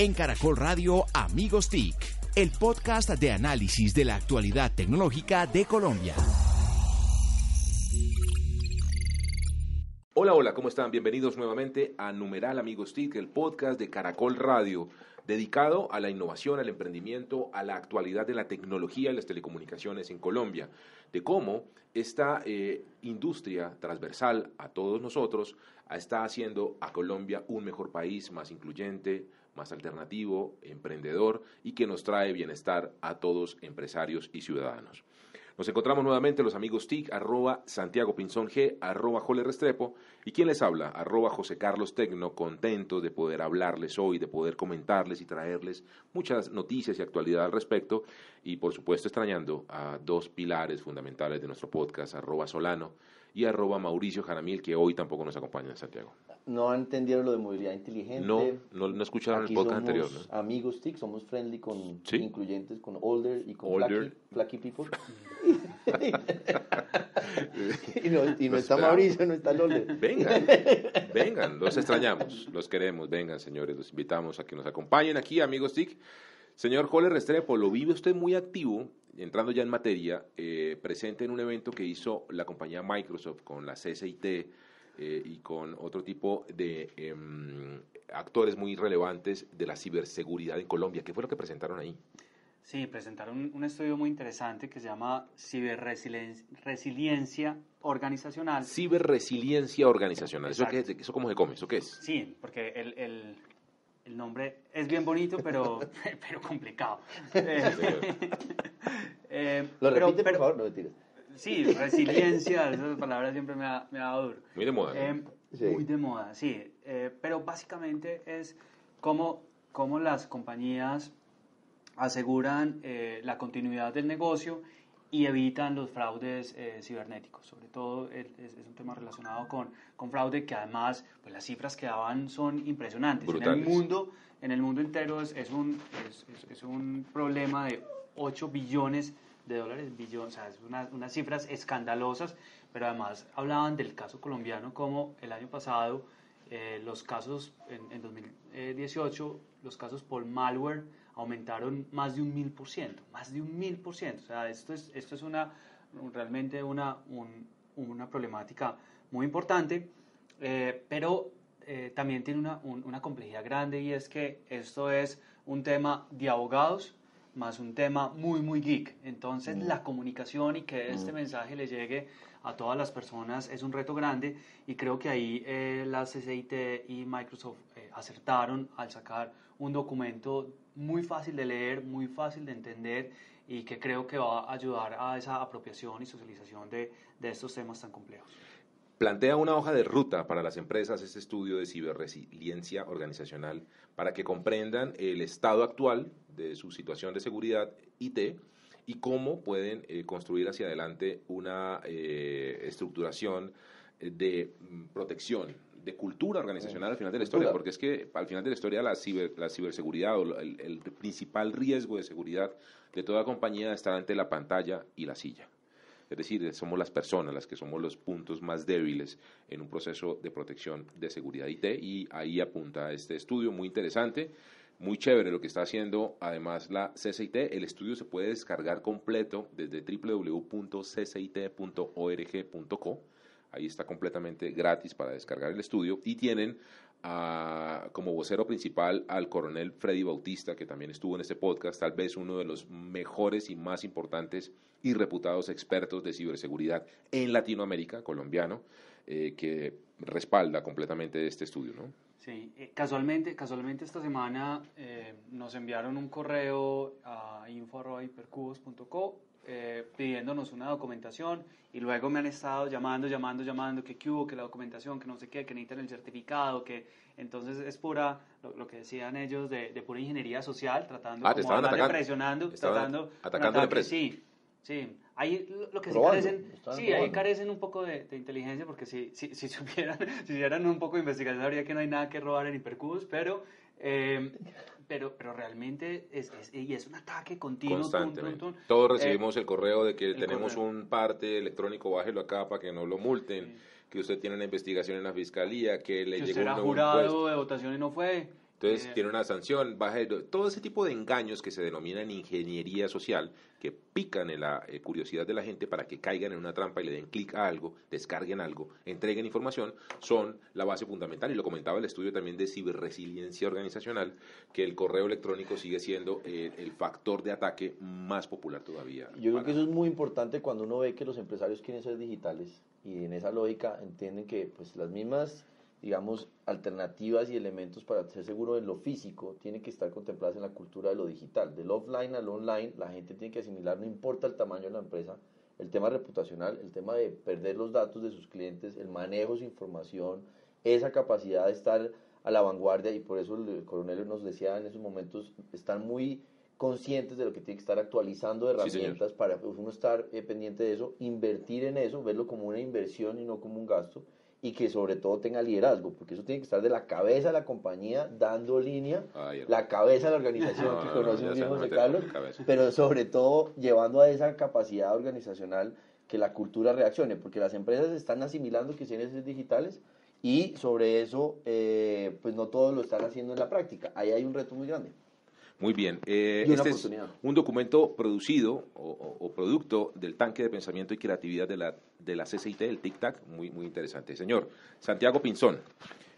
En Caracol Radio Amigos TIC, el podcast de análisis de la actualidad tecnológica de Colombia. Hola, hola, ¿cómo están? Bienvenidos nuevamente a Numeral Amigos TIC, el podcast de Caracol Radio, dedicado a la innovación, al emprendimiento, a la actualidad de la tecnología y las telecomunicaciones en Colombia, de cómo esta eh, industria transversal a todos nosotros está haciendo a Colombia un mejor país, más incluyente, más alternativo, emprendedor y que nos trae bienestar a todos empresarios y ciudadanos. Nos encontramos nuevamente los amigos TIC, arroba Santiago Pinzón G, arroba Jole Restrepo, y quien les habla, arroba José Carlos Tecno, contento de poder hablarles hoy, de poder comentarles y traerles muchas noticias y actualidad al respecto, y por supuesto extrañando a dos pilares fundamentales de nuestro podcast, arroba Solano y arroba Mauricio Jaramil, que hoy tampoco nos acompaña en Santiago. No entendieron lo de movilidad inteligente. No, no, no escucharon el podcast anterior. ¿no? Amigos TIC, somos friendly con incluyentes, con older y con older. Flaky, people. y no, y no está Mauricio, no está Older. Vengan, vengan, los extrañamos, los queremos, vengan señores, los invitamos a que nos acompañen aquí, amigos TIC. Señor Joler Restrepo, lo vive usted muy activo, entrando ya en materia, eh, presente en un evento que hizo la compañía Microsoft con la CCIT eh, y con otro tipo de em, actores muy relevantes de la ciberseguridad en Colombia. ¿Qué fue lo que presentaron ahí? Sí, presentaron un estudio muy interesante que se llama Ciberresiliencia Organizacional. Ciberresiliencia Organizacional. ¿Eso, qué ¿Eso cómo se come? ¿Eso qué es? Sí, porque el, el el nombre es bien bonito, pero, pero complicado. eh, Lo pero, repite, por favor, no me tires. Sí, resiliencia, esa palabra siempre me ha, me ha dado duro. Muy de moda. Eh, sí. Muy de moda, sí. Eh, pero básicamente es cómo, cómo las compañías aseguran eh, la continuidad del negocio y evitan los fraudes eh, cibernéticos. Sobre todo es, es, un tema relacionado con, con fraude que además pues las cifras que daban son impresionantes. Brutales. En el mundo, en el mundo entero es, es un, es, un problema de 8 billones de dólares, billones, o sea, es una, unas cifras escandalosas, pero además hablaban del caso colombiano como el año pasado eh, los casos en, en 2018, los casos por malware aumentaron más de un mil por ciento, más de un mil por ciento. O sea, esto es, esto es una, realmente una, un, una problemática muy importante, eh, pero eh, también tiene una, un, una complejidad grande y es que esto es un tema de abogados más un tema muy, muy geek. Entonces, mm. la comunicación y que este mm. mensaje le llegue a todas las personas es un reto grande y creo que ahí eh, la CCIT y Microsoft eh, acertaron al sacar un documento muy fácil de leer, muy fácil de entender y que creo que va a ayudar a esa apropiación y socialización de, de estos temas tan complejos. Plantea una hoja de ruta para las empresas este estudio de ciberresiliencia organizacional para que comprendan el estado actual de su situación de seguridad IT y cómo pueden eh, construir hacia adelante una eh, estructuración de mm, protección, de cultura organizacional al final de la historia, porque es que al final de la historia la, ciber, la ciberseguridad o el, el principal riesgo de seguridad de toda compañía está ante la pantalla y la silla. Es decir, somos las personas las que somos los puntos más débiles en un proceso de protección de seguridad IT y ahí apunta este estudio muy interesante, muy chévere lo que está haciendo además la CCIT. El estudio se puede descargar completo desde www.ccit.org.co. Ahí está completamente gratis para descargar el estudio y tienen a, como vocero principal al coronel Freddy Bautista, que también estuvo en este podcast, tal vez uno de los mejores y más importantes y reputados expertos de ciberseguridad en Latinoamérica, colombiano, eh, que respalda completamente este estudio, ¿no? Sí, eh, casualmente, casualmente esta semana eh, nos enviaron un correo a info.hipercubos.co eh, pidiéndonos una documentación y luego me han estado llamando, llamando, llamando, que qué hubo, que la documentación, que no sé qué, que necesitan el certificado, que entonces es pura, lo, que decían ellos, de, de, pura ingeniería social, tratando ah, como atacando, presionando, tratando... Atacando la empresa. Sí, sí. Ahí lo que sí carecen, sí, ahí carecen un poco de, de, inteligencia porque si, si, si supieran, si hicieran un poco de investigación sabría que no hay nada que robar en Hipercubus, pero... Eh, pero, pero realmente es, es, y es un ataque continuo. Constantemente. Tum, tum, tum. Todos recibimos eh, el correo de que tenemos correo. un parte electrónico, bájelo acá para que no lo multen, sí. que usted tiene una investigación en la fiscalía, que le que llegó usted era un jurado de votación y no fue. Entonces tiene una sanción, baja todo ese tipo de engaños que se denominan ingeniería social, que pican en la eh, curiosidad de la gente para que caigan en una trampa y le den clic a algo, descarguen algo, entreguen información, son la base fundamental. Y lo comentaba el estudio también de ciberresiliencia organizacional, que el correo electrónico sigue siendo eh, el factor de ataque más popular todavía. Yo creo que eso es muy importante cuando uno ve que los empresarios quieren ser digitales y en esa lógica entienden que pues las mismas digamos, alternativas y elementos para ser seguro de lo físico tienen que estar contempladas en la cultura de lo digital. Del offline al online, la gente tiene que asimilar, no importa el tamaño de la empresa, el tema reputacional, el tema de perder los datos de sus clientes, el manejo de su información, esa capacidad de estar a la vanguardia y por eso el coronel nos decía en esos momentos, están muy conscientes de lo que tiene que estar actualizando herramientas para uno estar eh, pendiente de eso, invertir en eso, verlo como una inversión y no como un gasto y que sobre todo tenga liderazgo, porque eso tiene que estar de la cabeza de la compañía, dando línea, la cabeza de la organización que conoce no, José Carlos, pero sobre todo llevando a esa capacidad organizacional que la cultura reaccione, porque las empresas están asimilando que tienen ser digitales y sobre eso, eh, pues no todos lo están haciendo en la práctica. Ahí hay un reto muy grande. Muy bien. Eh, este es un documento producido o, producto del tanque de pensamiento y creatividad de la, de la CCIT, del TIC-TAC. Muy, muy interesante. Señor, Santiago Pinzón.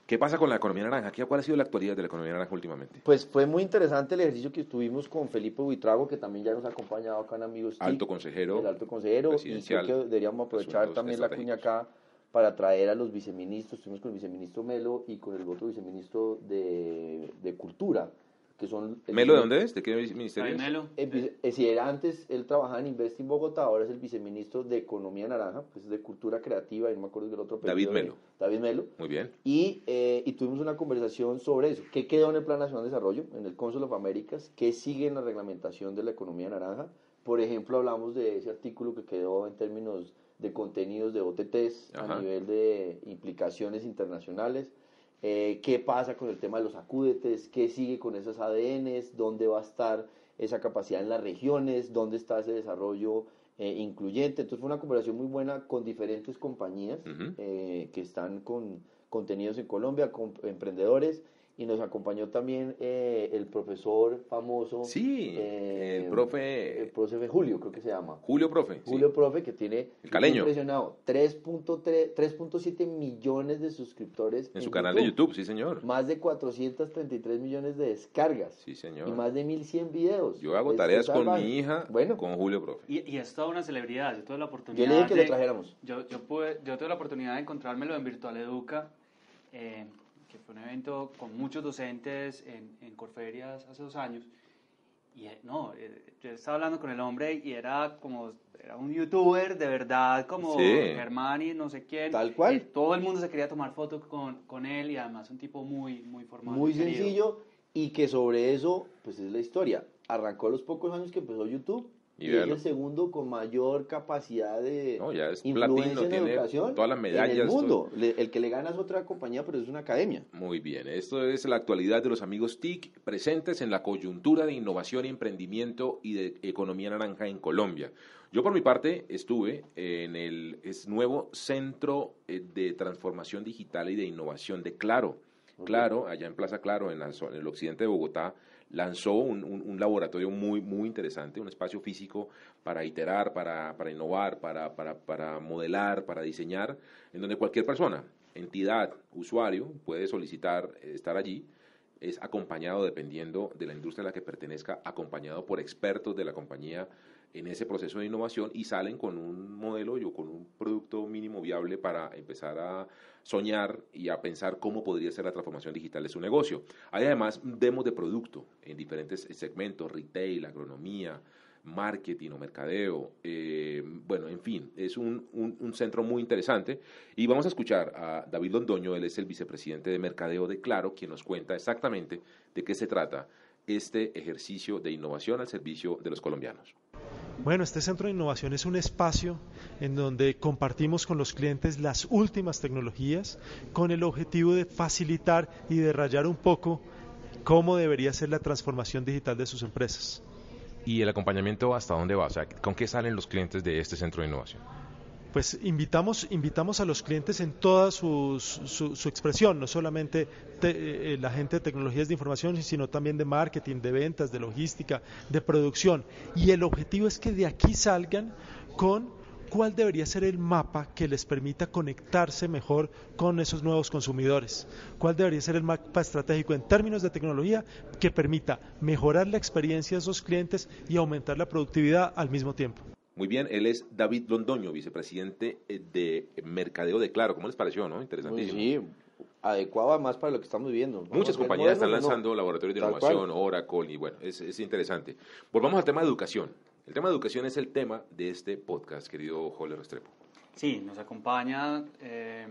¿Qué pasa con la economía naranja? ¿Cuál ha sido la actualidad de la economía naranja últimamente? Pues fue muy interesante el ejercicio que estuvimos con Felipe Buitrago, que también ya nos ha acompañado acá en Amigos Alto consejero. El alto consejero. Y creo que deberíamos aprovechar también la cuña acá para traer a los viceministros. Estuvimos con el viceministro Melo y con el otro viceministro de, de Cultura que son... ¿Melo de dónde es? ¿De qué ministerio Melo. Eh, si era antes, él trabajaba en Invest Bogotá, ahora es el viceministro de Economía Naranja, pues de Cultura Creativa, y no me acuerdo del otro David Melo. David Melo. Muy bien. Y, eh, y tuvimos una conversación sobre eso. ¿Qué quedó en el Plan Nacional de Desarrollo, en el Council of Americas? ¿Qué sigue en la reglamentación de la economía naranja? Por ejemplo, hablamos de ese artículo que quedó en términos de contenidos de OTTs a nivel de implicaciones internacionales eh, qué pasa con el tema de los acúdetes, qué sigue con esos ADNs, dónde va a estar esa capacidad en las regiones, dónde está ese desarrollo eh, incluyente. Entonces fue una conversación muy buena con diferentes compañías eh, que están con contenidos en Colombia, con emprendedores y nos acompañó también eh, el profesor famoso. Sí, el profe. El profe Julio, creo que se llama. Julio Profe. Julio Profe, que tiene. El caleño. Impresionado. 3.7 millones de suscriptores. En, su canal de YouTube, sí, señor. Más de 433 millones de descargas. Sí, señor. Y más de 1100 videos. Yo hago tareas con mi hija, bueno, con Julio Profe. Y, y, es toda una celebridad. Yo tuve la oportunidad. Yo le dije que lo trajéramos. Yo, yo, pude, yo tuve la oportunidad de encontrármelo en Virtual Educa. Eh, que fue un evento con muchos docentes en, en Corferias hace dos años. Y eh, no, eh, yo estaba hablando con el hombre y era como, era un youtuber de verdad, como Germán y no sé quién. Tal cual. todo el mundo se quería tomar fotos con, con él y además un tipo muy, muy formal. Muy sencillo y que sobre eso, pues es la historia. Arrancó a los pocos años que empezó YouTube y, es el segundo con mayor capacidad de no, ya es influencia en educación todas las medallas en el mundo. el que le gana es otra compañía, pero es una academia. Muy bien, esto es la actualidad de los amigos TIC presentes en la coyuntura de innovación y emprendimiento y de economía naranja en Colombia. Yo por mi parte estuve en el es nuevo Centro eh, de Transformación Digital y de Innovación de Claro. Claro, allá en Plaza Claro, en, en el occidente de Bogotá, lanzó un, un, laboratorio muy, muy interesante, un espacio físico para iterar, para, para innovar, para, para, para, modelar, para diseñar, en donde cualquier persona, entidad, usuario, puede solicitar estar allí. Es acompañado, dependiendo de la industria a la que pertenezca, acompañado por expertos de la compañía en ese proceso de innovación y salen con un modelo o con un producto mínimo viable para empezar a soñar y a pensar cómo podría ser la transformación digital de su negocio. Hay además demos de producto en diferentes segmentos, retail, agronomía, marketing o mercadeo, eh, bueno, en fin, es un, un, centro muy interesante y vamos a escuchar a David Londoño, él es el vicepresidente de mercadeo de Claro, quien nos cuenta exactamente de qué se trata este ejercicio de innovación al servicio de los colombianos. Bueno, este centro de innovación es un espacio en donde compartimos con los clientes las últimas tecnologías con el objetivo de facilitar y de rayar un poco cómo debería ser la transformación digital de sus empresas. ¿Y el acompañamiento hasta dónde va? O sea, ¿con qué salen los clientes de este centro de innovación? Pues invitamos, a los clientes en toda su, su, expresión, no solamente eh, la gente de tecnologías de información, sino también de marketing, de ventas, de logística, de producción. Y el objetivo es que de aquí salgan con cuál debería ser el mapa que les permita conectarse mejor con esos nuevos consumidores, cuál debería ser el mapa estratégico en términos de tecnología que permita mejorar la experiencia de esos clientes y aumentar la productividad al mismo tiempo. Muy bien, él es David Londoño, vicepresidente eh, de Mercadeo de Claro. ¿Cómo les pareció, no? Interesantísimo. Sí, adecuado más para lo que estamos viviendo. Muchas compañías están lanzando laboratorios de innovación, Oracle, y bueno, es, es interesante. Volvamos al tema de educación. El tema de educación es el tema de este podcast, querido Joler Restrepo. Sí, nos acompaña eh,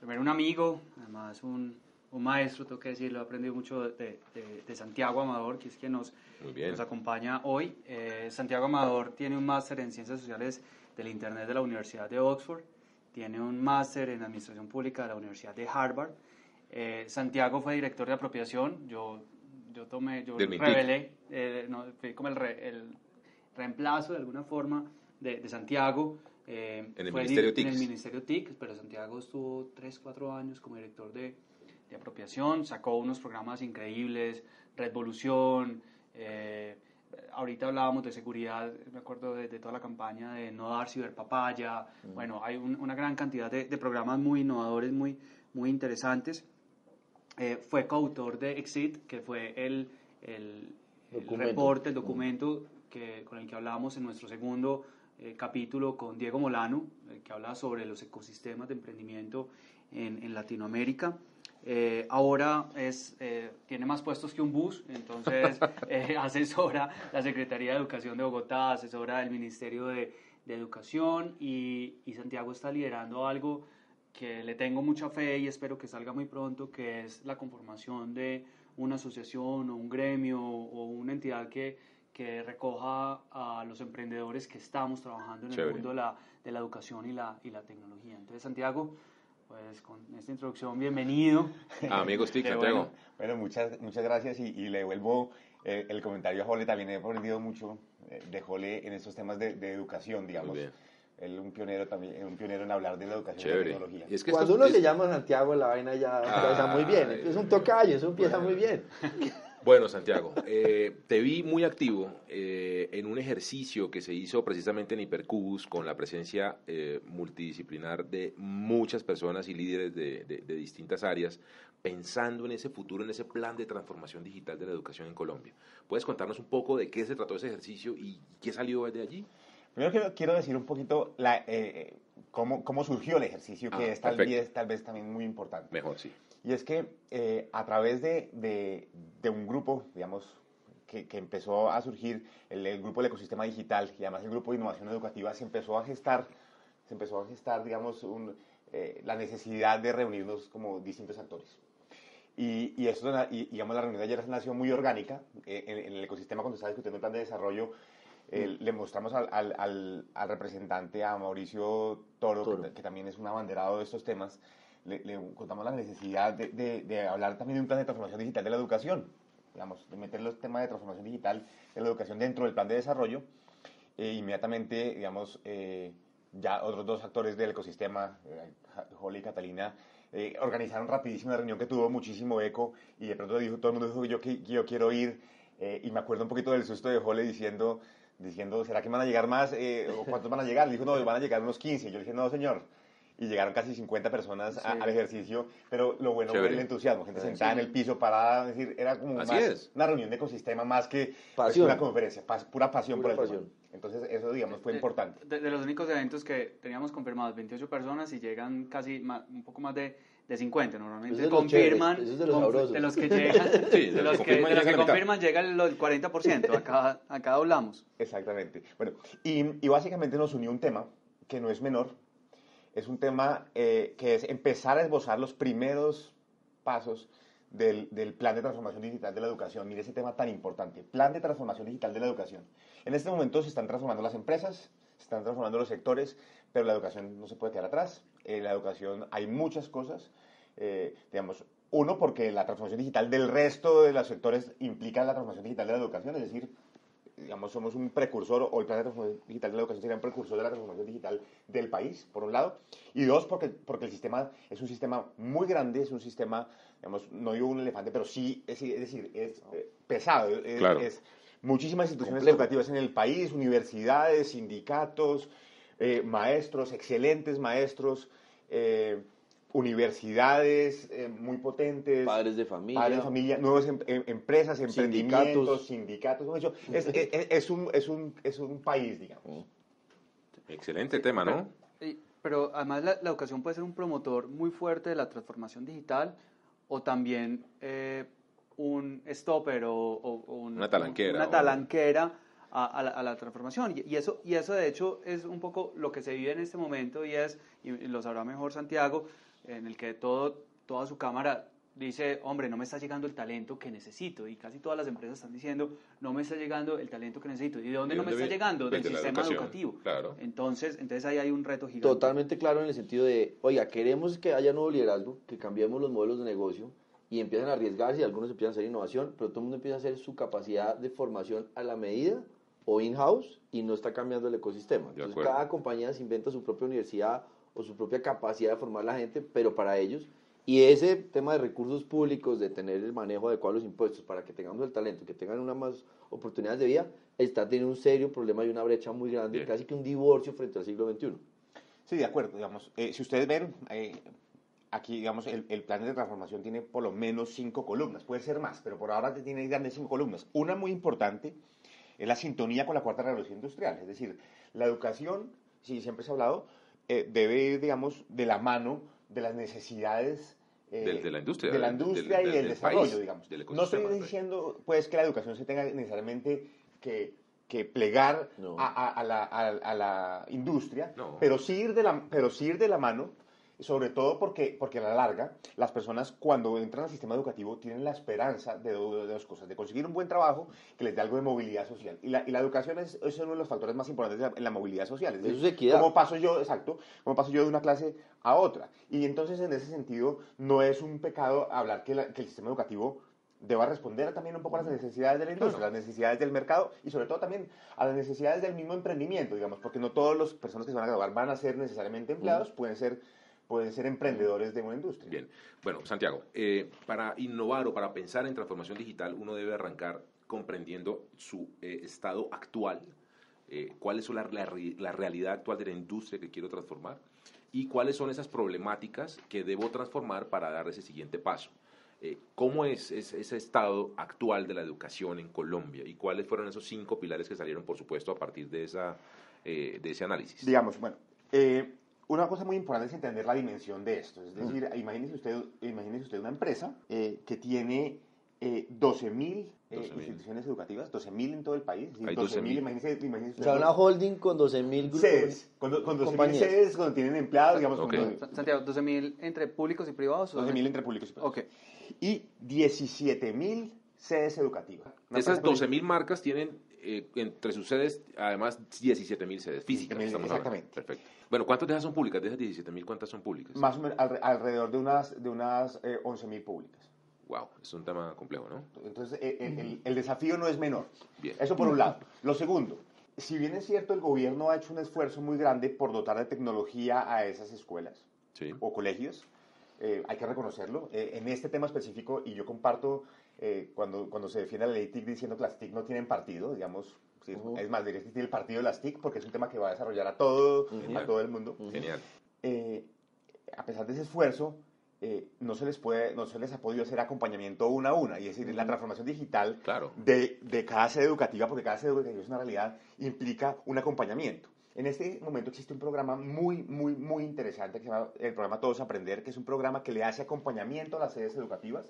primero un amigo, además un, un, maestro, tengo que decirlo, he aprendido mucho de, de, Santiago Amador, que es quien nos, nos acompaña hoy. Eh, Santiago Amador tiene un máster en Ciencias Sociales del Internet de la Universidad de Oxford, tiene un máster en Administración Pública de la Universidad de Harvard. Eh, Santiago fue director de apropiación, yo, yo tomé, yo revelé, no, fui como el, el reemplazo de alguna forma de, Santiago. Eh, en el Ministerio TIC. En el Ministerio TIC, pero Santiago estuvo 3, 4 años como director de, de apropiación, sacó unos programas increíbles, Revolución, eh, ahorita hablábamos de seguridad, me acuerdo de, toda la campaña de no dar ciberpapaya, mm. bueno, hay una gran cantidad de, programas muy innovadores, muy, muy interesantes. Eh, fue coautor de Exit, que fue el, el, el reporte, el documento que, con el que hablábamos en nuestro segundo eh, capítulo con Diego Molano, el que habla sobre los ecosistemas de emprendimiento en, en Latinoamérica. Eh, ahora es, eh, tiene más puestos que un bus, entonces asesora la Secretaría de Educación de Bogotá, asesora el Ministerio de, de Educación y, y, Santiago está liderando algo que le tengo mucha fe y espero que salga muy pronto, que es la conformación de una asociación o un gremio o una entidad que que recoja a los emprendedores que estamos trabajando en el mundo de la, de la, educación y la, y la tecnología. Entonces, Santiago, pues con esta introducción, bienvenido. Ah, amigos TIC, Santiago. Bueno, muchas, muchas gracias y, le devuelvo eh, el comentario a Jole. También he aprendido mucho eh, de Jole en estos temas de, de educación, digamos. Muy bien él un pionero también, un pionero en hablar de la educación y la tecnología. Y es que Cuando uno se llama Santiago, la vaina ya empieza muy bien. Es un tocayo, eso empieza muy bien. Bueno, Santiago, eh, te vi muy activo eh, en un ejercicio que se hizo precisamente en Hipercubus con la presencia eh, multidisciplinar de muchas personas y líderes de, distintas áreas, pensando en ese futuro, en ese plan de transformación digital de la educación en Colombia. ¿Puedes contarnos un poco de qué se trató ese ejercicio y qué salió de allí? Primero quiero decir un poquito la, cómo, cómo, surgió el ejercicio, que ah, es, tal vez, tal vez también muy importante. Mejor, sí. Y es que eh, a través de, de, un grupo, digamos, que, que empezó a surgir, el, grupo del ecosistema digital y además el grupo de innovación educativa, se empezó a gestar, se empezó a gestar digamos, un, eh, la necesidad de reunirnos como distintos actores. Y, y, eso, y, digamos, la reunión de ayer nació muy orgánica. Eh, en, el ecosistema, cuando estaba discutiendo el plan de desarrollo, le mostramos al, al, al, representante, a Mauricio Toro, Que, que, también es un abanderado de estos temas, le, contamos la necesidad de, de, hablar también de un plan de transformación digital de la educación, digamos, de meter los temas de transformación digital de la educación dentro del plan de desarrollo. E inmediatamente, digamos, eh, ya otros dos actores del ecosistema, eh, Holly y Catalina, eh, organizaron rapidísimo una reunión que tuvo muchísimo eco y de pronto dijo, todo el mundo dijo yo, que, yo quiero ir y me acuerdo un poquito del susto de Holly diciendo, diciendo, ¿será que van a llegar más? ¿O cuántos van a llegar? Le dijo, no, van a llegar unos 15. Yo le dije, no, señor, y llegaron casi 50 personas al ejercicio, pero lo bueno fue el entusiasmo, gente sentada en el piso para decir, era como más una reunión de ecosistema más que pues, una conferencia, pura pasión por el pasión. Entonces eso, digamos, fue importante. De, los únicos eventos que teníamos confirmados 28 personas y llegan casi un poco más de, de 50, normalmente confirman, de, los de, los que llegan, de los que, de los que confirman llega el 40%, acá, acá hablamos. Exactamente. Bueno, y, y básicamente nos unió un tema que no es menor, es un tema eh, que es empezar a esbozar los primeros pasos del, del, plan de transformación digital de la educación. Mire ese tema tan importante, plan de transformación digital de la educación. En este momento se están transformando las empresas, se están transformando los sectores, pero la educación no se puede quedar atrás. En la educación hay muchas cosas, eh, digamos, uno, porque la transformación digital del resto de los sectores implica la transformación digital de la educación, es decir, digamos, somos un precursor, o el plan de transformación digital de la educación sería un precursor de la transformación digital del país, por un lado, y dos, porque, porque el sistema es un sistema muy grande, es un sistema, digamos, no digo un elefante, pero sí, es, es decir, es eh, pesado, es, Claro. es muchísimas instituciones Complejo. educativas en el país, universidades, sindicatos, eh, maestros, excelentes maestros, eh, universidades eh, muy potentes, Padres de familia. padres de familia, nuevas em- em- empresas, Sindicatos. emprendimientos, sindicatos, dicho, es, es- es- es un, es, un, es un país, digamos. Excelente tema, ¿no? Pero además la, la educación puede ser un promotor muy fuerte de la transformación digital o también eh, un stopper o, o- o un- Una talanquera, una o- talanquera a, a la, a la transformación. Y, y eso, y eso de hecho es un poco lo que se vive en este momento y es, y, lo sabrá mejor Santiago, en el que todo, toda su cámara dice, hombre, no me está llegando el talento que necesito. Y casi todas las empresas están diciendo, no me está llegando el talento que necesito. ¿Y de dónde ¿De no me dónde está llegando? Del sistema educativo. claro. Entonces, entonces ahí hay un reto gigante. Totalmente claro en el sentido de, oiga, queremos que haya nuevo liderazgo, que cambiemos los modelos de negocio y empiezan a arriesgarse y algunos empiezan a hacer innovación, pero todo el mundo empieza a hacer su capacidad de formación a la medida o in-house y no está cambiando el ecosistema. De Entonces cada compañía se inventa su propia universidad o su propia capacidad de formar la gente, pero para ellos. Y ese tema de recursos públicos, de tener el manejo adecuado de los impuestos para que tengamos el talento, que tengan unas más oportunidades de vida, está teniendo un serio problema y una brecha muy grande, Bien. casi que un divorcio frente al siglo XXI. Sí, de acuerdo, digamos. eh, si ustedes ven, eh, aquí, digamos, el, el plan de transformación tiene por lo menos cinco columnas, puede ser más, pero por ahora tiene grandes cinco columnas. Una muy importante es la sintonía con la cuarta revolución industrial, es decir, la educación, sí, siempre se ha hablado, eh, debe ir, digamos, de la mano de las necesidades eh, de la industria, de la industria del- y del, del desarrollo, país, digamos. del no estoy diciendo, pues, que la educación se tenga necesariamente que, que plegar No. a, a- a la, a- a la industria, No. pero sí ir de la, pero sí ir de la mano, sobre todo porque, porque a la larga, las personas cuando entran al sistema educativo tienen la esperanza de, do- de dos cosas, de conseguir un buen trabajo que les dé algo de movilidad social. Y la, y la educación es, es uno de los factores más importantes en la, en la movilidad social. Es Eso es. ¿Cómo paso yo, exacto, cómo paso yo de una clase a otra? Y entonces, en ese sentido, no es un pecado hablar que, la- que el sistema educativo deba responder también un poco a las necesidades de la industria, a las necesidades del mercado y sobre todo también a las necesidades del mismo emprendimiento, digamos, porque no todas las personas que se van a graduar van a ser necesariamente empleados, pueden ser, pueden ser emprendedores de una industria. Bien, bueno, Santiago, eh, para innovar o para pensar en transformación digital, uno debe arrancar comprendiendo su eh, estado actual, eh, cuál es la, la la realidad actual de la industria que quiero transformar y cuáles son esas problemáticas que debo transformar para dar ese siguiente paso. Eh, ¿Cómo es, es ese estado actual de la educación en Colombia y cuáles fueron esos cinco pilares que salieron, por supuesto, a partir de, esa, eh, de ese análisis? Digamos, bueno, eh, una cosa muy importante es entender la dimensión de esto. Es decir, imagínese, usted, imagínese usted una empresa eh, que tiene eh, 12.000 eh, 12.000. instituciones educativas, 12.000 en todo el país. Es decir, Hay 12.000, 12.000. imagínese, imagínese O usted sea, una holding con 12.000 grupos. sedes, con, con 12.000 compañías. sedes, cuando tienen empleados, digamos, Ok. con Sa- Santiago, 12.000 entre públicos y privados. o 12.000 entre públicos y privados. Ok. Y 17.000 sedes educativas. Una Esas empresa 12.000 marcas tienen eh, entre sus sedes, además, 17.000 sedes físicas. 17.000, estamos hablando. exactamente. Perfecto. Bueno, ¿cuántas de esas son públicas? De esas 17.000, ¿cuántas son públicas? Más o menos alre- alrededor de unas, de unas eh, 11.000 públicas. Wow, es un tema complejo, ¿no? Entonces, eh, el, el- el desafío no es menor. Bien. Eso por un lado. Lo segundo, si bien es cierto, el gobierno ha hecho un esfuerzo muy grande por dotar de tecnología a esas escuelas Sí. o colegios, eh, hay que reconocerlo. Eh, en este tema específico, y yo comparto eh, cuando, cuando se defiende la ley TIC diciendo que las TIC no tienen partido, digamos, sí, Ujú. es más, debería existir el partido de las TIC porque es un tema que va a desarrollar a todo, a todo el mundo Genial. eh, a pesar de ese esfuerzo, eh, no, se les puede, no se les ha podido hacer acompañamiento una a una. Y es decir, la transformación digital Claro. de, de cada sede educativa, porque cada sede educativa es una realidad, implica un acompañamiento. En este momento existe un programa muy, muy, muy interesante que se llama el programa Todos Aprender, que es un programa que le hace acompañamiento a las sedes educativas,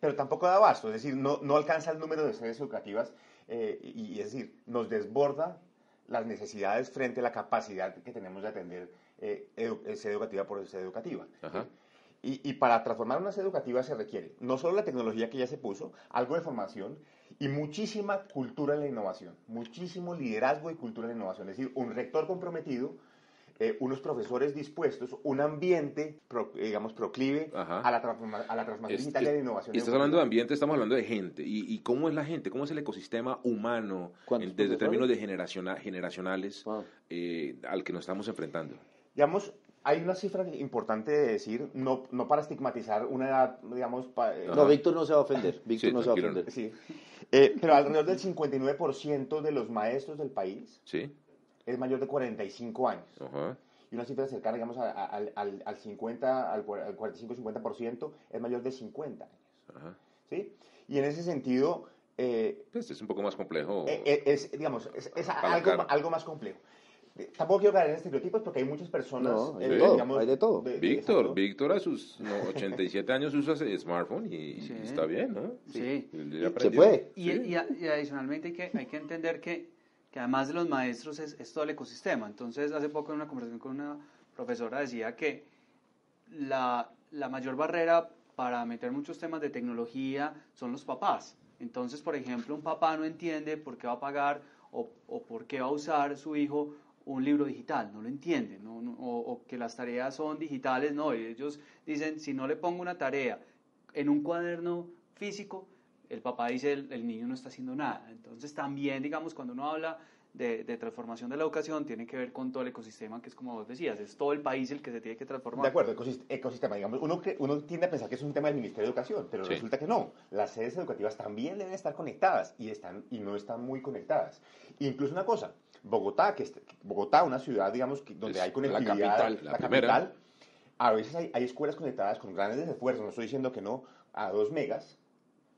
pero tampoco da abasto, es decir, no, no alcanza el número de sedes educativas eh, y, y es decir, nos desborda las necesidades frente a la capacidad que tenemos de atender eh, edu- sede educativa por sede educativa. Ajá. Y, y para transformar una sede educativa se requiere no solo la tecnología que ya se puso, algo de formación y muchísima cultura de la innovación, muchísimo liderazgo y cultura de la innovación. Es decir, un rector comprometido eh, unos profesores dispuestos, un ambiente, pro- digamos, proclive Ajá. a la, a la transformación Es- digital y a la innovación. y estás hablando de ambiente, estamos hablando de gente. ¿Y, y cómo es la gente? ¿Cómo es el ecosistema humano ¿Cuántos en- desde profesores? términos de generaciona- generacionales Wow. eh, al que nos estamos enfrentando? Digamos, hay una cifra importante de decir, no, no para estigmatizar una edad, digamos, pa- eh, No, Víctor no se va a ofender. Víctor Sí, no se va a ofender. sí. Eh, pero alrededor del 59% de los maestros del país ¿Sí? Es mayor de 45 años. Ajá. y una cifra cercana, digamos, al, al, al 50, al cua- al 45-50% es mayor de 50 años. Ajá. ¿sí? Y en ese sentido, eh, Pues es un poco más complejo. eh, eh, es, digamos, es, es algo, algo más complejo. Eh, Tampoco quiero caer en estereotipos porque hay muchas personas... No, hay eh, de todo, digamos, hay de todo. Víctor, exacto. Víctor a sus no, 87 años usa ese smartphone y Sí. está bien, ¿no? Sí. Él Se puede. Y, Sí. y y adicionalmente hay que, hay que entender que, que además de los maestros es, todo el ecosistema. Entonces, hace poco en una conversación con una profesora decía que la, la mayor barrera para meter muchos temas de tecnología son los papás. Entonces, por ejemplo, un papá no entiende por qué va a pagar o, o por qué va a usar su hijo un libro digital, no lo entiende, o, o que las tareas son digitales, no, ellos dicen, si no le pongo una tarea en un cuaderno físico, el papá dice, el, el niño no está haciendo nada. Entonces también, digamos, cuando uno habla de, de transformación de la educación, tiene que ver con todo el ecosistema, que es como vos decías, es todo el país el que se tiene que transformar. De acuerdo, ecosist- ecosistema, digamos, uno, uno tiende a pensar que es un tema del Ministerio de Educación, pero Sí. resulta que no. Las sedes educativas también deben estar conectadas y, están, y no están muy conectadas. Incluso una cosa, Bogotá, que es, Bogotá, una ciudad, digamos, que- donde Es hay la conectividad, capital, la capital, a veces hay, hay escuelas conectadas con grandes esfuerzos, no estoy diciendo que no, a dos megas,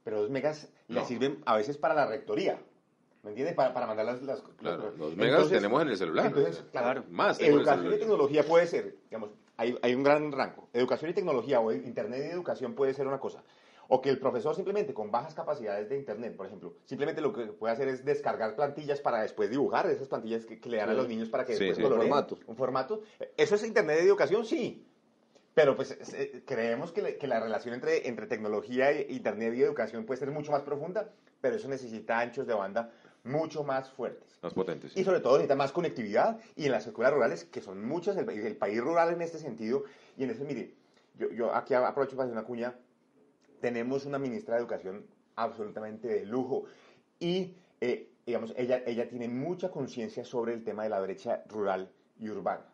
pero dos megas No. le sirven a veces para la rectoría. ¿Me entiendes? Para, para mandar las... las Claro, los megas Entonces- tenemos en el celular. Entonces, claro, Más Educación y tecnología puede ser, digamos, hay, hay un gran rango. Educación y tecnología o Internet y educación puede ser una cosa. O que el profesor simplemente con bajas capacidades de Internet, por ejemplo, simplemente lo que puede hacer es descargar plantillas para después dibujar, esas plantillas que, que le dan a Sí. los niños para que Sí, después sí. coloreen. Un formato. Un formato. ¿Eso es Internet y educación? Sí. Pero pues es- eh, creemos que, le- que la relación entre, entre tecnología, e Internet y educación puede ser mucho más profunda, pero eso necesita anchos de banda mucho más fuertes. Más potentes. Y sobre todo necesita más conectividad y en las escuelas rurales, que son muchas, el, el país rural en este sentido, y en ese, mire, yo, yo aquí aprovecho para hacer una cuña, tenemos una ministra de Educación absolutamente de lujo y, eh, digamos, ella, ella tiene mucha conciencia sobre el tema de la brecha rural y urbana.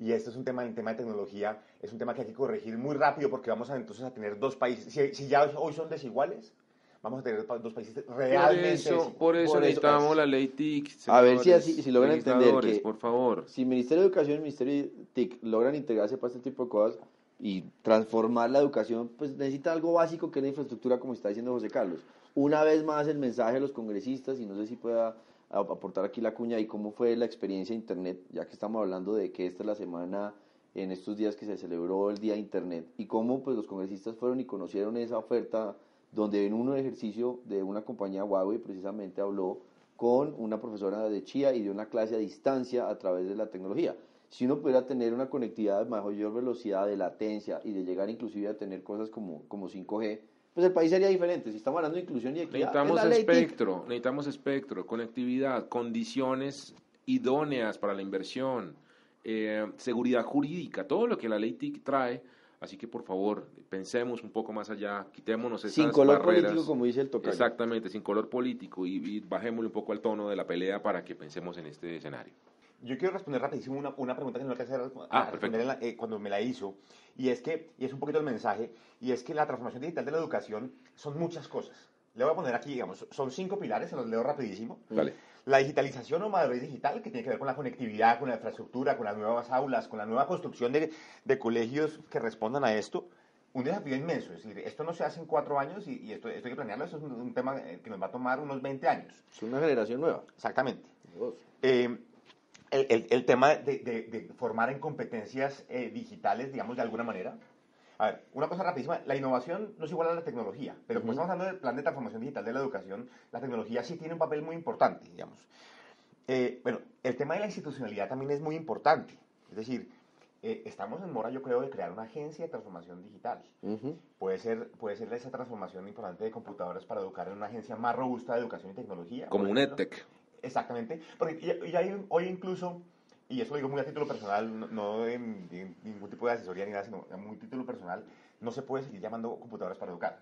Y este es un tema, el tema de tecnología, es un tema que hay que corregir muy rápido porque vamos a entonces a tener dos países, si, si ya hoy son desiguales, vamos a tener dos países Por realmente eso, por eso Por eso necesitamos es. la ley TIC. A ver si así- si logran entender que- por favor. Si el Ministerio de Educación y el Ministerio de TIC logran integrarse para este tipo de cosas y transformar la educación, pues necesita algo básico que es la infraestructura, como está diciendo José Carlos. Una vez más el mensaje a los congresistas, y no sé si pueda aportar aquí la cuña y cómo fue la experiencia de Internet, ya que estamos hablando de que esta es la semana, en estos días que se celebró el Día de Internet, y cómo pues los congresistas fueron y conocieron esa oferta donde en un ejercicio de una compañía Huawei precisamente habló con una profesora de Chía y dio una clase a distancia a través de la tecnología. Si uno pudiera tener una conectividad de mayor velocidad, de latencia y de llegar inclusive a tener cosas como, como 5G, pues el país sería diferente. Si estamos hablando de inclusión y equidad, Necesitamos es ley espectro, necesitamos espectro, conectividad, condiciones idóneas para la inversión, eh, seguridad jurídica, todo lo que la ley TIC trae. Así que por favor, pensemos un poco más allá, quitémonos esas Sin color barreras. político, como dice el tocayo. Exactamente, sin color político y, y bajémosle un poco al tono de la pelea para que pensemos en este escenario. Yo quiero responder rapidísimo una, una pregunta que no alcancé a Ah, a responder en la- eh, cuando me la hizo, y es que, y es un poquito el mensaje, y es que la transformación digital de la educación son muchas cosas. Le voy a poner aquí, digamos, son cinco pilares, se los leo rapidísimo. Dale. La digitalización o madurez digital, que tiene que ver con la conectividad, con la infraestructura, con las nuevas aulas, con la nueva construcción de, de colegios que respondan a esto. Un desafío inmenso, es decir, esto no se hace en cuatro años y, y esto, esto hay que planearlo, esto es un, un tema eh, que nos va a tomar unos 20 años. Es una generación nueva. Exactamente. Eh, el, el- el tema de, de- de formar en competencias eh, digitales, digamos, de alguna manera. A ver, una cosa rapidísima, la innovación no es igual a la tecnología, pero como estamos hablando del plan de transformación digital de la educación, la tecnología sí tiene un papel muy importante, digamos. Eh, bueno, el tema de la institucionalidad también es muy importante. Es decir, eh, estamos en mora, yo creo, de crear una agencia de transformación digital. Ujú. Puede ser, puede ser esa transformación importante de computadoras para educar en una agencia más robusta de educación y tecnología. Como un. EdTech. Exactamente, porque ya, ya hay- hoy incluso y eso lo digo muy a título personal, no, no en, en ningún tipo de asesoría ni nada, sino a muy título personal, no se puede seguir llamando computadoras para educar.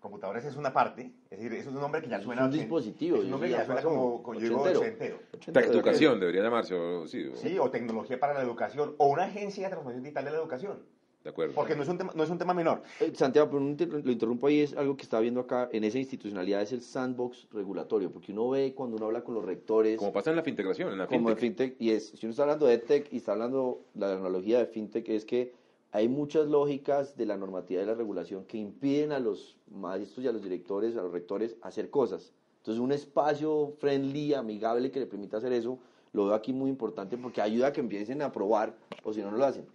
Computadores es una parte, es decir, eso es un nombre que ya suena... un dispositivo, Es un nombre que ya suena como, como yo digo, ochentero. ochentero. Educación debería llamarse, o- sí, o- Sí, o tecnología para la educación, o una agencia de transformación digital de la educación. De acuerdo. Porque no es un tema, no es un tema menor. Eh, Santiago, pero un lo interrumpo ahí, es algo que estaba viendo acá en esa institucionalidad, es el sandbox regulatorio, porque uno ve cuando uno habla con los rectores, Como pasa en la fintegración, en la como en fintech. fintech, y es, si uno está hablando de tech y está hablando la analogía de fintech, es que hay muchas lógicas de la normatividad y la regulación que impiden a los maestros y a los directores, a los rectores, hacer cosas. Entonces, un espacio friendly, amigable que le permita hacer eso, lo veo aquí muy importante porque ayuda a que empiecen a probar, o si no, no lo hacen.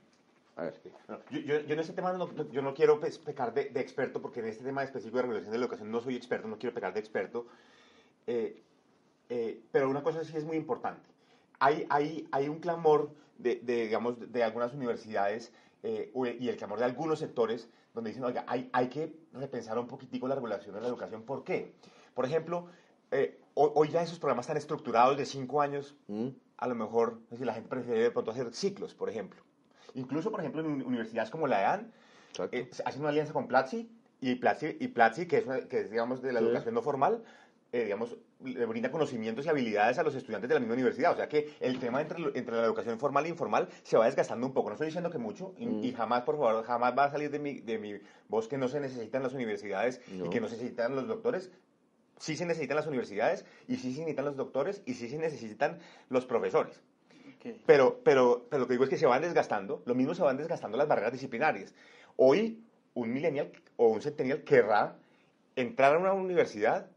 A ver. Yo, yo, yo en este tema no, yo no quiero pecar de, de experto, porque en este tema específico de regulación de la educación no soy experto, no quiero pecar de experto. Eh, eh, pero una cosa sí es muy importante. Hay, hay, hay un clamor de, de, digamos, de algunas universidades eh, y el clamor de algunos sectores donde dicen, oiga, hay, hay que repensar un poquitico la regulación de la educación. ¿Por qué? Por ejemplo, eh, hoy, ya esos programas están estructurados de cinco años, ¿Mm? a lo mejor es decir, la gente prefiere de pronto hacer ciclos, por ejemplo. Incluso, por ejemplo, en uni- universidades como la EAN, eh, se hace una alianza con Platzi y Platzi, y Platzi que, es una- que es, digamos, de la Sí. educación no formal, eh, digamos, le brinda conocimientos y habilidades a los estudiantes de la misma universidad. O sea que el tema entre, entre la educación formal e informal se va desgastando un poco. No estoy diciendo que mucho, y, Mm. y jamás, por favor, jamás va a salir de mi, de mi voz que no se necesitan las universidades y que no se necesitan los doctores. Sí se necesitan las universidades, y sí se necesitan los doctores, y sí se necesitan los profesores. Pero, pero, pero lo que digo es que se van desgastando, lo mismo se van desgastando las barreras disciplinarias. Hoy, un millennial o un centennial querrá entrar a una universidad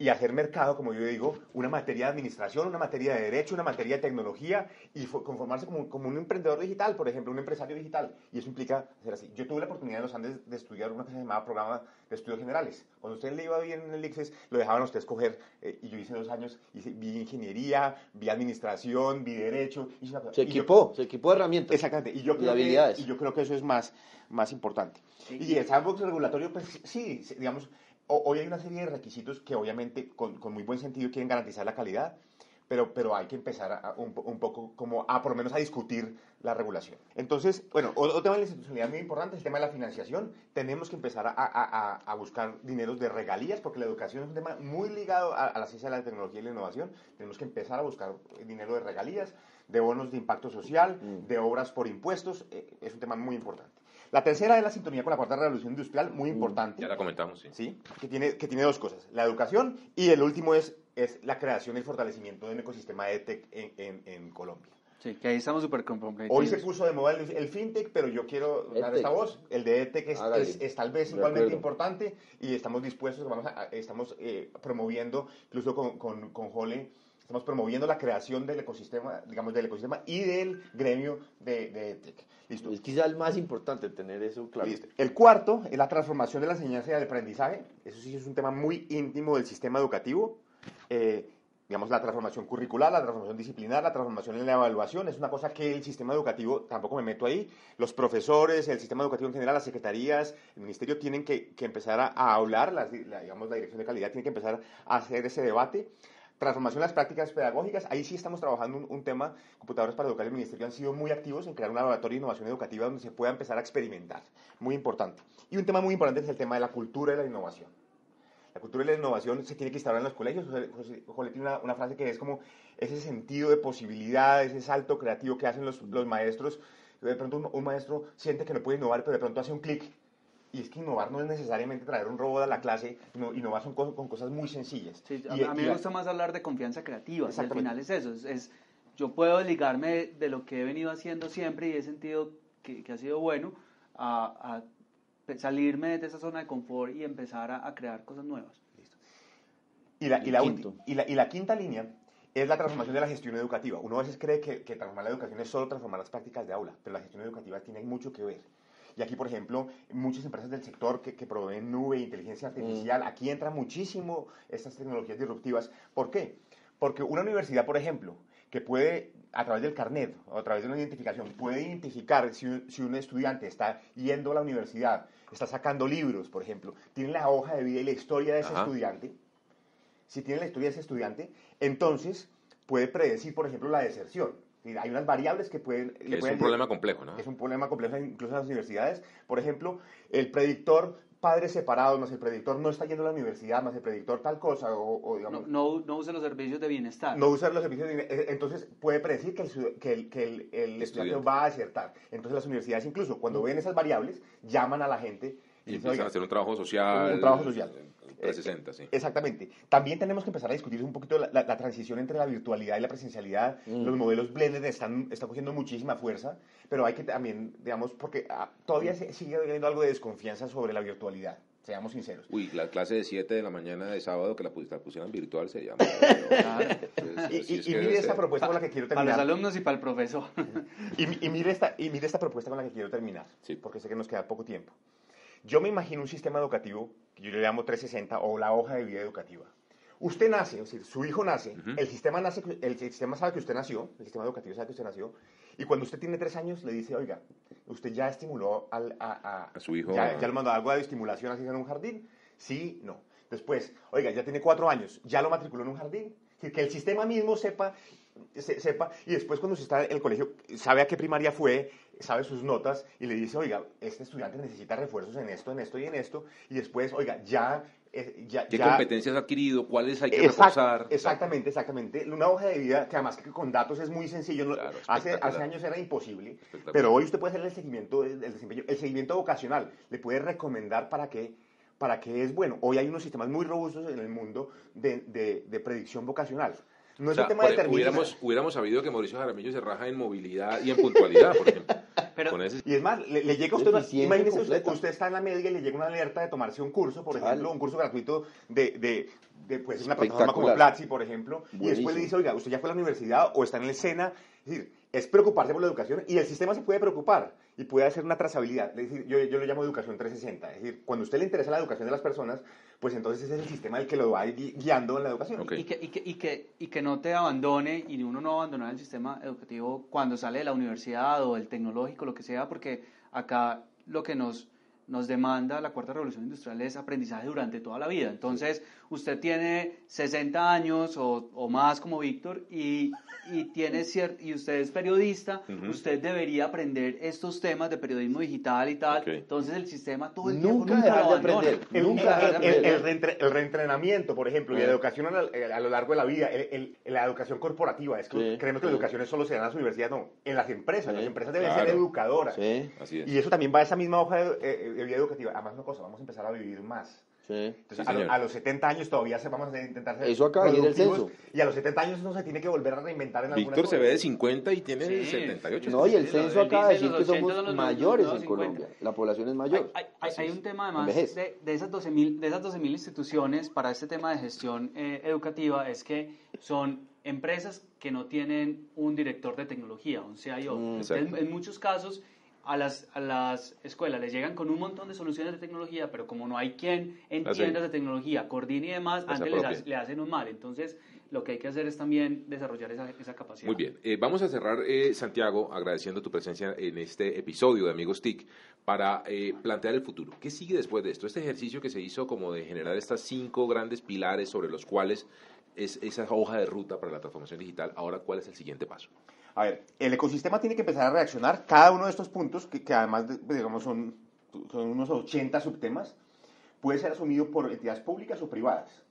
y hacer mercado, como yo digo, una materia de administración, una materia de derecho, una materia de tecnología y fo- conformarse como, como un emprendedor digital, por ejemplo, un empresario digital. Y eso implica ser así. Yo tuve la oportunidad en los Andes de estudiar una cosa que se llamaba Programa de Estudios Generales. Cuando usted le iba bien en el ICFES, lo dejaban a usted escoger. eh, y yo hice dos años, hice, vi ingeniería, vi administración, vi derecho. hice una cosa- Se y yo- equipó, se equipó de herramientas. Exactamente, y yo, Y creo habilidades. Que, y yo creo que eso es más, más importante. Sí. Y el sandbox regulatorio, pues sí, digamos, hoy hay una serie de requisitos que obviamente con, con muy buen sentido quieren garantizar la calidad, pero, pero hay que empezar a- un, po- un poco como a por lo menos a discutir la regulación. Entonces, bueno, otro tema de la institucionalidad muy importante es el tema de la financiación. Tenemos que empezar a, a- buscar dineros de regalías, porque la educación es un tema muy ligado a, la ciencia de la tecnología y la innovación. Tenemos que empezar a buscar dinero de regalías, de bonos de impacto social, Mm. de obras por impuestos. eh, es un tema muy importante. La tercera es la sintonía con la cuarta revolución industrial, muy importante. Ya la comentamos, sí. ¿sí? Que tiene, que tiene dos cosas, la educación y el último es, es la creación y el fortalecimiento de un ecosistema de tech en, en- en Colombia. Sí, que ahí estamos súper comprometidos. Hoy se puso de moda el, el fintech, pero yo quiero dar EdTech. esta voz. El de EdTech es, es- es tal vez De igualmente acuerdo. importante y estamos dispuestos, vamos a- a- estamos eh, promoviendo, incluso con, con, con Jole, estamos promoviendo la creación del ecosistema, digamos, del ecosistema y del gremio de, de EdTech. Listo. Es quizá el más importante tener eso claro. Listo. El cuarto es la transformación de la enseñanza y el aprendizaje. Eso sí es un tema muy íntimo del sistema educativo. Eh, digamos, la transformación curricular, la transformación disciplinar, la transformación en la evaluación. Es una cosa que el sistema educativo, tampoco me meto ahí, los profesores, el sistema educativo en general, las secretarías, el ministerio tienen que, que empezar a, a hablar, las, la, digamos, la dirección de calidad tiene que empezar a hacer ese debate. Transformación de las prácticas pedagógicas, ahí sí estamos trabajando un, un tema, computadores para educar, el ministerio han sido muy activos en crear un laboratorio de innovación educativa donde se pueda empezar a experimentar, muy importante. Y un tema muy importante es el tema de la cultura y la innovación. La cultura y la innovación se tiene que instaurar en los colegios. José, José- José tiene una, una frase que es como ese sentido de posibilidad, ese salto creativo que hacen los, los maestros. De pronto un, un maestro siente que no puede innovar, pero de pronto hace un clic. Y es que innovar no es necesariamente traer un robot a la clase, no, innovar son cosas, con cosas muy sencillas. Sí, a, Y- a mí y me la- gusta más hablar de confianza creativa. y al final es eso. Es, es- yo puedo ligarme de lo que he venido haciendo siempre y he sentido que, que ha sido bueno a, a salirme de esa zona de confort y empezar a, a crear cosas nuevas. Y la, y, la la, y la quinta línea es la transformación de la gestión educativa. Uno a veces cree que, que transformar la educación es solo transformar las prácticas de aula, pero la gestión educativa tiene mucho que ver. Y aquí, por ejemplo, muchas empresas del sector que, que proveen nube e inteligencia artificial, aquí entran muchísimo estas tecnologías disruptivas. ¿Por qué? Porque una universidad, por ejemplo, que puede, a través del carnet o a través de una identificación, puede identificar si un, si un estudiante está yendo a la universidad, está sacando libros, por ejemplo, tiene la hoja de vida y la historia de ese Ajá. estudiante, si tiene la historia de ese estudiante, entonces puede predecir, por ejemplo, la deserción. Hay unas variables que pueden... es un problema complejo, ¿no? Es un problema complejo incluso en las universidades. Por ejemplo, el predictor padres separados, más el predictor no está yendo a la universidad, más el predictor tal cosa, o, digamos... No, no, usa los servicios de bienestar. No usa los servicios de bienestar. Eh, entonces puede predecir que el, que el, que el, estudiante va a acertar. Entonces las universidades incluso cuando ven esas variables, llaman a la gente... Y, empiezan a hacer un trabajo social. Un trabajo social. 360, sí. Exactamente. También tenemos que empezar a discutir un poquito la, la, transición entre la virtualidad y la presencialidad. Mm. Los modelos blended están, están cogiendo muchísima fuerza, pero hay que también, digamos, porque ah, todavía sigue habiendo algo de desconfianza sobre la virtualidad. Seamos sinceros. Uy, la clase de 7 de la mañana de sábado que la pusieran virtual se llama. y, y, mire esta propuesta con la que quiero terminar. Para los alumnos y para el profesor. y, mire esta, y mire esta propuesta con la que quiero terminar, sí. porque sé que nos queda poco tiempo. Yo me imagino un sistema educativo que yo le llamo 360 o la hoja de vida educativa. Usted nace, es decir, su hijo nace, el, sistema nace, el sistema sabe que usted nació, el sistema educativo sabe que usted nació, y cuando usted tiene tres años le dice, oiga, usted ya estimuló al, a, a, su hijo. Ya, ya, le mandó algo de estimulación así en un jardín, sí, no. Después, oiga, ya tiene cuatro años, ya lo matriculó en un jardín, que el sistema mismo sepa, sepa, y después cuando se está en el colegio, sabe a qué primaria fue, sabe sus notas y le dice, oiga, este estudiante necesita refuerzos en esto, en esto y en esto, y después, oiga, ya... Eh, ya ¿Qué competencias ha adquirido? ¿Cuáles hay que reforzar? Exactamente, exactamente. Una hoja de vida que además que con datos es muy sencillo. hace, hace años era imposible, pero hoy usted puede hacer el seguimiento, el, desempeño, el seguimiento vocacional. Le puede recomendar para qué para qué es bueno. Hoy hay unos sistemas muy robustos en el mundo de, de, de predicción vocacional. No es un tema de hubiéramos, hubiéramos sabido que Mauricio Jaramillo se raja en movilidad y en puntualidad, por ejemplo. Y es más, le, llega a usted, una, imagínese usted, usted, está en la media y le llega una alerta de tomarse un curso, por ejemplo, un curso gratuito de, de, de pues, una plataforma como Platzi, por ejemplo, y después le dice, oiga, usted ya fue a la universidad o está en el SENA, es decir, es preocuparse por la educación y el sistema se puede preocupar y puede hacer una trazabilidad. Es decir, yo, yo lo llamo educación 360. Es decir, cuando a usted le interesa la educación de las personas, pues entonces ese es el sistema el que lo va guiando en la educación. Y, que, y, que, y, que, y que no te abandone y uno no abandonar el sistema educativo cuando sale de la universidad o el tecnológico, lo que sea, porque acá lo que nos nos demanda la cuarta revolución industrial es aprendizaje durante toda la vida. Entonces, usted tiene 60 años o, o más como Víctor y, y, tiene y usted es periodista, usted debería aprender estos temas de periodismo digital y tal. Entonces, el sistema todo el nunca tiempo nunca de aprender. El, nunca el, el, reentrenamiento, por ejemplo, y la educación a, lo largo de la vida, la educación corporativa, es que creemos que la educación solo se da en las universidades, no, en las empresas, las empresas deben ser educadoras. Y eso también va a esa misma hoja de, eh, de vida educativa. Además, una cosa, vamos a empezar a vivir más. Entonces, a, los 70 años todavía se, vamos a intentar ser Eso acaba de el censo. Y a los 70 años no se tiene que volver a reinventar en Víctor se ve de 50 y tiene 78. No, y el censo acaba de decir que somos mayores en Colombia. La población es mayor. Hay, un tema además de, de, esas 12.000 de esas 12 instituciones para este tema de gestión eh, educativa es que son empresas que no tienen un director de tecnología, un CIO. Mm, en muchos casos a las, a las escuelas les llegan con un montón de soluciones de tecnología, pero como no hay quien entienda de tecnología, coordine y demás, antes les, le hacen un mal. Entonces, lo que hay que hacer es también desarrollar esa, esa capacidad. Muy bien. Eh, vamos a cerrar, eh, Santiago, agradeciendo tu presencia en este episodio de Amigos TIC para eh, plantear el futuro. ¿Qué sigue después de esto? Este ejercicio que se hizo como de generar estas cinco grandes pilares sobre los cuales es esa hoja de ruta para la transformación digital. Ahora, ¿cuál es el siguiente paso? A ver, el ecosistema tiene que empezar a reaccionar. Cada uno de estos puntos, que, además, pues, digamos, son, son unos 80 subtemas, puede ser asumido por entidades públicas o privadas.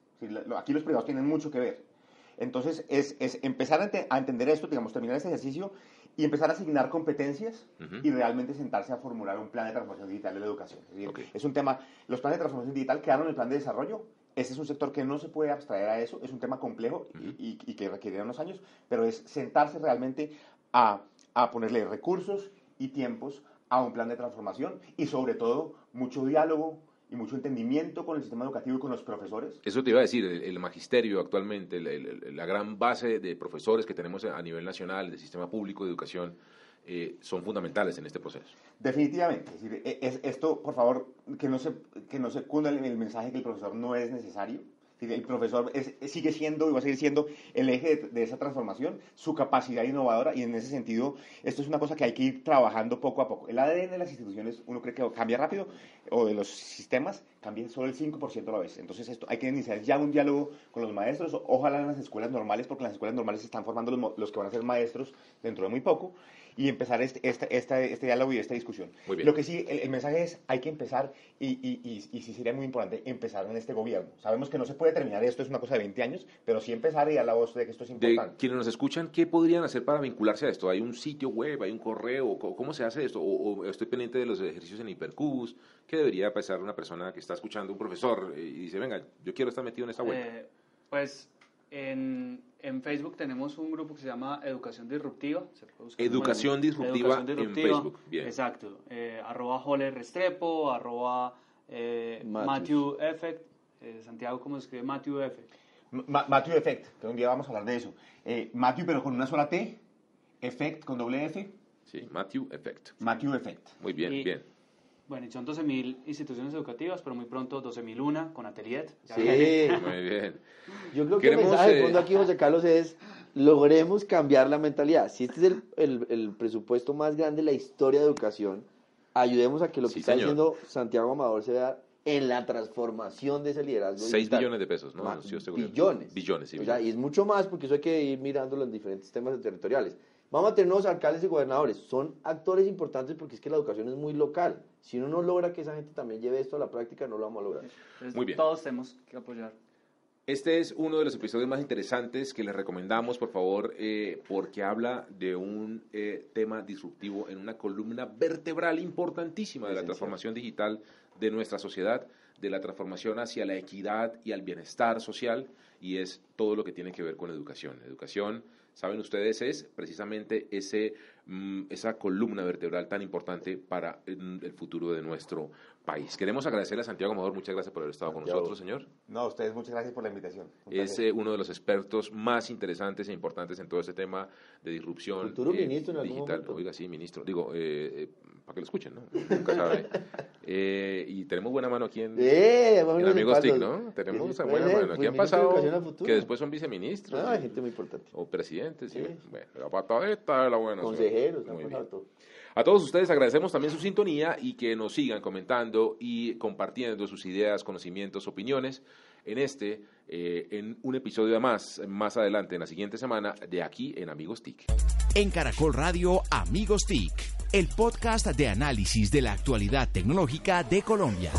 Aquí los privados tienen mucho que ver. Entonces, es, es empezar a, entender esto, digamos, terminar este ejercicio y empezar a asignar competencias y realmente sentarse a formular un plan de transformación digital de la educación. Es, decir, es un tema, los planes de transformación digital quedaron en el plan de desarrollo, ese es un sector que no se puede abstraer a eso, es un tema complejo y, que requiere unos años, pero es sentarse realmente a, a ponerle recursos y tiempos a un plan de transformación y sobre todo mucho diálogo, y mucho entendimiento con el sistema educativo y con los profesores. Eso te iba a decir, el, magisterio actualmente, la gran base de profesores que tenemos a nivel nacional, del sistema público de educación, eh, son fundamentales en este proceso. Definitivamente. Es, decir, e, es, esto, por favor, que no se, que no se cunda el, mensaje que el profesor no es necesario. El profesor sigue siendo y va a seguir siendo el eje de, de, esa transformación, su capacidad innovadora y en ese sentido esto es una cosa que hay que ir trabajando poco a poco. El ADN de las instituciones uno cree que cambia rápido o de los sistemas cambia solo el 5% a la vez. Entonces esto hay que iniciar ya un diálogo con los maestros, ojalá en las escuelas normales porque en las escuelas normales se están formando los, los que van a ser maestros dentro de muy poco y empezar este, este, este, este diálogo y esta discusión. Lo que sí, el, mensaje es, hay que empezar, y, y, y, y, sí sería muy importante, empezar en este gobierno. Sabemos que no se puede terminar esto, es una cosa de 20 años, pero sí empezar y dar la voz de que esto es importante. De quienes nos escuchan, ¿qué podrían hacer para vincularse a esto? ¿Hay un sitio web, hay un correo? ¿Cómo se hace esto? ¿O, estoy pendiente de los ejercicios en Hipercubus? ¿Qué debería pasar una persona que está escuchando, un profesor, y dice, venga, yo quiero estar metido en esta web? Eh, pues en, en, Facebook tenemos un grupo que se llama Educación Disruptiva. Educación, disruptiva en Facebook. Bien. Exacto. Eh, arroba Joler Restrepo, arroba eh, Matthew. Effect. Eh, Santiago, ¿cómo se escribe Matthew Effect? Matthew Effect, que un día vamos a hablar de eso. Eh, Matthew, pero con una sola T. Effect con doble F. Sí, Matthew Effect. Matthew Effect. Muy bien, bien. Bueno, y son 12.000 instituciones educativas, pero muy pronto 12.001 con Atelier. Sí, muy bien. Yo creo que el mensaje de fondo aquí, José Carlos, es logremos cambiar la mentalidad. Si este es el, el, el presupuesto más grande de la historia de educación, ayudemos a que lo que está diciendo Santiago Amador se vea en la transformación de ese liderazgo. 6 billones de pesos, ¿no? billones. Billones, sí. O sea, y es mucho más porque eso hay que ir mirándolo en diferentes temas territoriales. Vamos a tener nuevos alcaldes y gobernadores. Son actores importantes porque es que la educación es muy local. Si uno no logra que esa gente también lleve esto a la práctica, no lo vamos a lograr. muy bien. Todos tenemos que apoyar. Este es uno de los episodios más interesantes que les recomendamos, por favor, eh, porque habla de un eh, tema disruptivo en una columna vertebral importantísima de la transformación digital de nuestra sociedad, de la transformación hacia la equidad y al bienestar social, y es todo lo que tiene que ver con educación. Educación saben ustedes, es precisamente ese, esa columna vertebral tan importante para el futuro de nuestro país. Queremos agradecerle a Santiago Amador, muchas gracias por haber estado con nosotros, señor. No, ustedes muchas gracias por la invitación. es eh, uno de los expertos más interesantes e importantes en todo este tema de disrupción Futuro eh, ministro digital. Oiga, sí, ministro. Digo, eh, para que lo escuchen, ¿no? Nunca sabe. y tenemos buena mano aquí en, eh, en Amigos TIC, ¿no? Tenemos buena mano. Aquí han pasado que después son viceministros. Ah, gente muy importante. O presidentes, sí. Bueno, la patadita de la buena. Consejeros, muy bien. A todos ustedes agradecemos también su sintonía y que nos sigan comentando y compartiendo sus ideas, conocimientos, opiniones en este, eh, en un episodio más, más adelante, en la siguiente semana, de aquí en Amigos TIC. En Caracol Radio, Amigos TIC, el podcast de análisis de la actualidad tecnológica de Colombia.